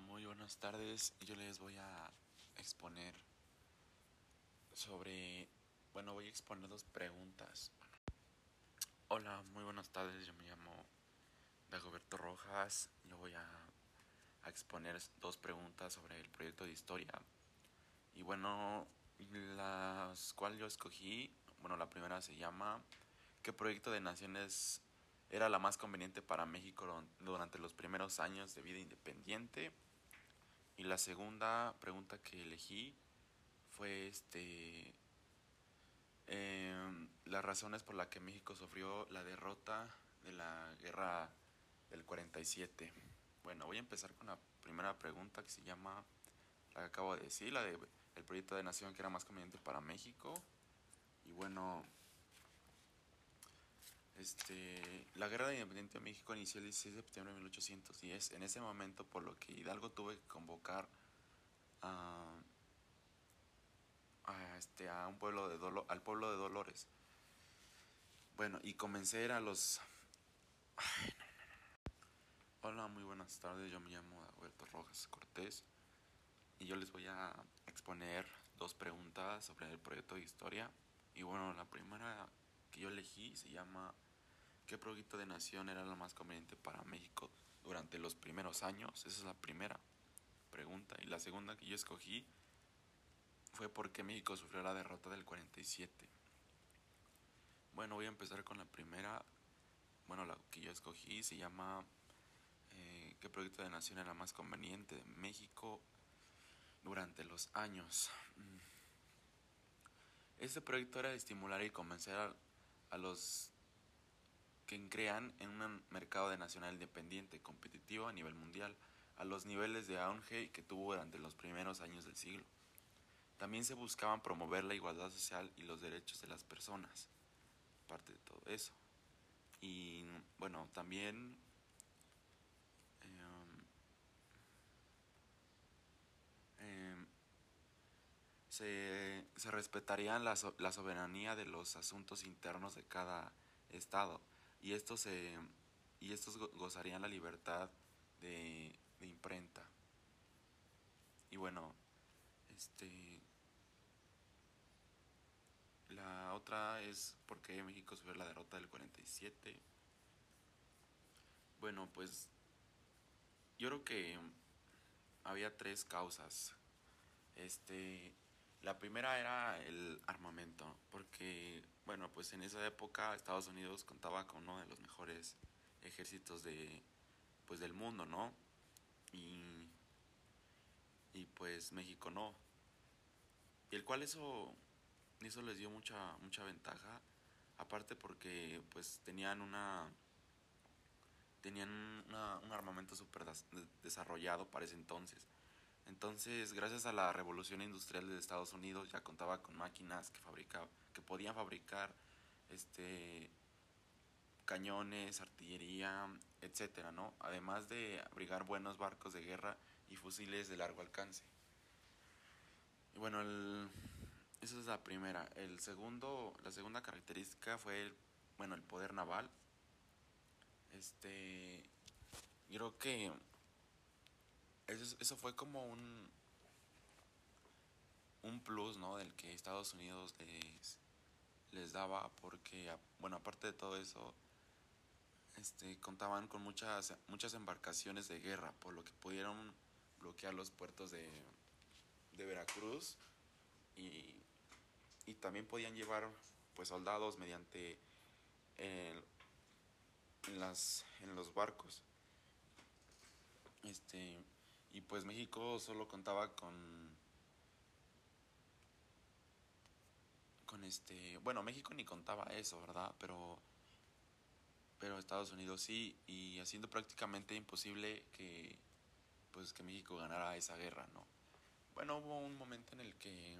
muy buenas tardes. Yo les voy a exponer sobre, bueno, voy a exponer dos preguntas. Hola, muy buenas tardes. Yo me llamo Dagoberto Rojas. Yo voy a, exponer dos preguntas sobre el proyecto de historia. Y bueno, las cuales yo escogí, bueno, la primera se llama ¿Qué proyecto de naciones era la más conveniente para México durante los primeros años de vida independiente. Y la segunda pregunta que elegí fue este eh, las razones por las que México sufrió la derrota de la guerra del 47. Bueno, voy a empezar con la primera pregunta que se llama la que acabo de decir, la de el proyecto de nación que era más conveniente para México. Y bueno, este, la guerra de independencia de México inició el 16 de septiembre de 1810. En ese momento, por lo que Hidalgo tuvo que convocar a, este, a un pueblo de Dolo, al pueblo de Dolores. Bueno, y convencer a los... Ay, no, Hola, muy buenas tardes. Yo me llamo Alberto Rojas Cortés y yo les voy a exponer dos preguntas sobre el proyecto de historia. Y bueno, la primera que yo elegí se llama ¿Qué proyecto de nación era lo más conveniente para México durante los primeros años? Esa es la primera pregunta. Y la segunda que yo escogí fue por qué México sufrió la derrota del 47. Bueno, voy a empezar con la primera. Bueno, la que yo escogí se llama eh, ¿Qué proyecto de nación era más conveniente de México durante los años? Mm. Este proyecto era estimular y convencer a, a los que crean en un mercado de nacional independiente, competitivo a nivel mundial, a los niveles de auge que tuvo durante los primeros años del siglo. También se buscaban promover la igualdad social y los derechos de las personas, parte de todo eso. Y bueno, también eh, eh, se, se, respetarían la, la soberanía de los asuntos internos de cada estado y estos, se, y estos gozarían la libertad de, de imprenta. Y bueno, este la otra es porque México sufrió la derrota del 47. Bueno, pues yo creo que había tres causas. Este, la primera era el armamento, bueno, pues en esa época Estados Unidos contaba con uno de los mejores ejércitos de, pues del mundo, ¿no? Y, y pues México no. Y el cual eso, eso les dio mucha, mucha ventaja, aparte porque pues tenían una tenían un armamento súper desarrollado para ese entonces. Entonces, gracias a la revolución industrial de Estados Unidos, ya contaba con máquinas que fabricaba, que podían fabricar este cañones, artillería, etcétera, ¿no? Además de abrigar buenos barcos de guerra y fusiles de largo alcance. Y bueno, el, esa es la primera. El segundo, la segunda característica fue el, bueno, el poder naval. Este, creo que eso, fue como un, un plus, ¿no? Del que Estados Unidos les, les daba, porque, bueno, aparte de todo eso, este, contaban con muchas, muchas embarcaciones de guerra, por lo que pudieron bloquear los puertos de, de Veracruz y, y, también podían llevar pues soldados mediante en las en los barcos este y pues México solo contaba con con este, bueno, México ni contaba eso, ¿verdad? Pero pero Estados Unidos sí y haciendo prácticamente imposible que pues que México ganara esa guerra, ¿no? Bueno, hubo un momento en el que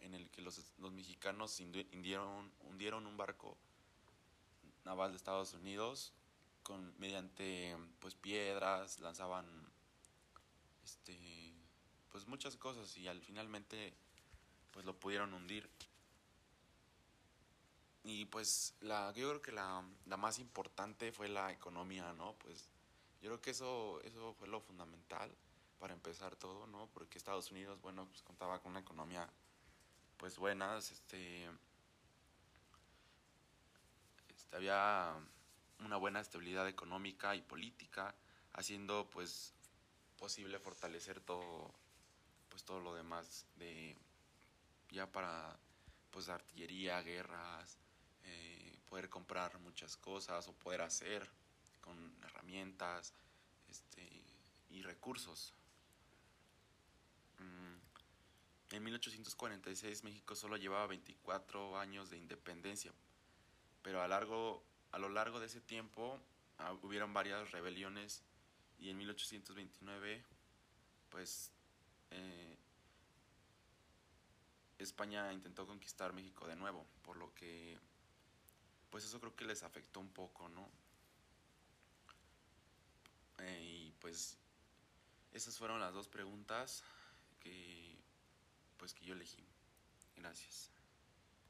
en el que los, los mexicanos hundieron, hundieron un barco naval de Estados Unidos con mediante pues piedras, lanzaban este pues muchas cosas y al finalmente pues lo pudieron hundir y pues la yo creo que la, la más importante fue la economía no pues Yo creo que eso, eso fue lo fundamental para empezar todo, ¿no? Porque Estados Unidos, bueno, pues contaba con una economía, pues buena, este, este, había una buena estabilidad económica y política, haciendo pues posible fortalecer todo, pues todo lo demás de ya para pues artillería, guerras, eh, poder comprar muchas cosas o poder hacer con herramientas este, y recursos. Mm, en 1846 México solo llevaba 24 años de independencia, pero a, largo, a lo largo de ese tiempo ah, hubieron varias rebeliones y en 1829 pues eh, España intentó conquistar México de nuevo, por lo que pues eso creo que les afectó un poco, ¿no? Eh, y pues esas fueron las dos preguntas que pues que yo elegí. Gracias.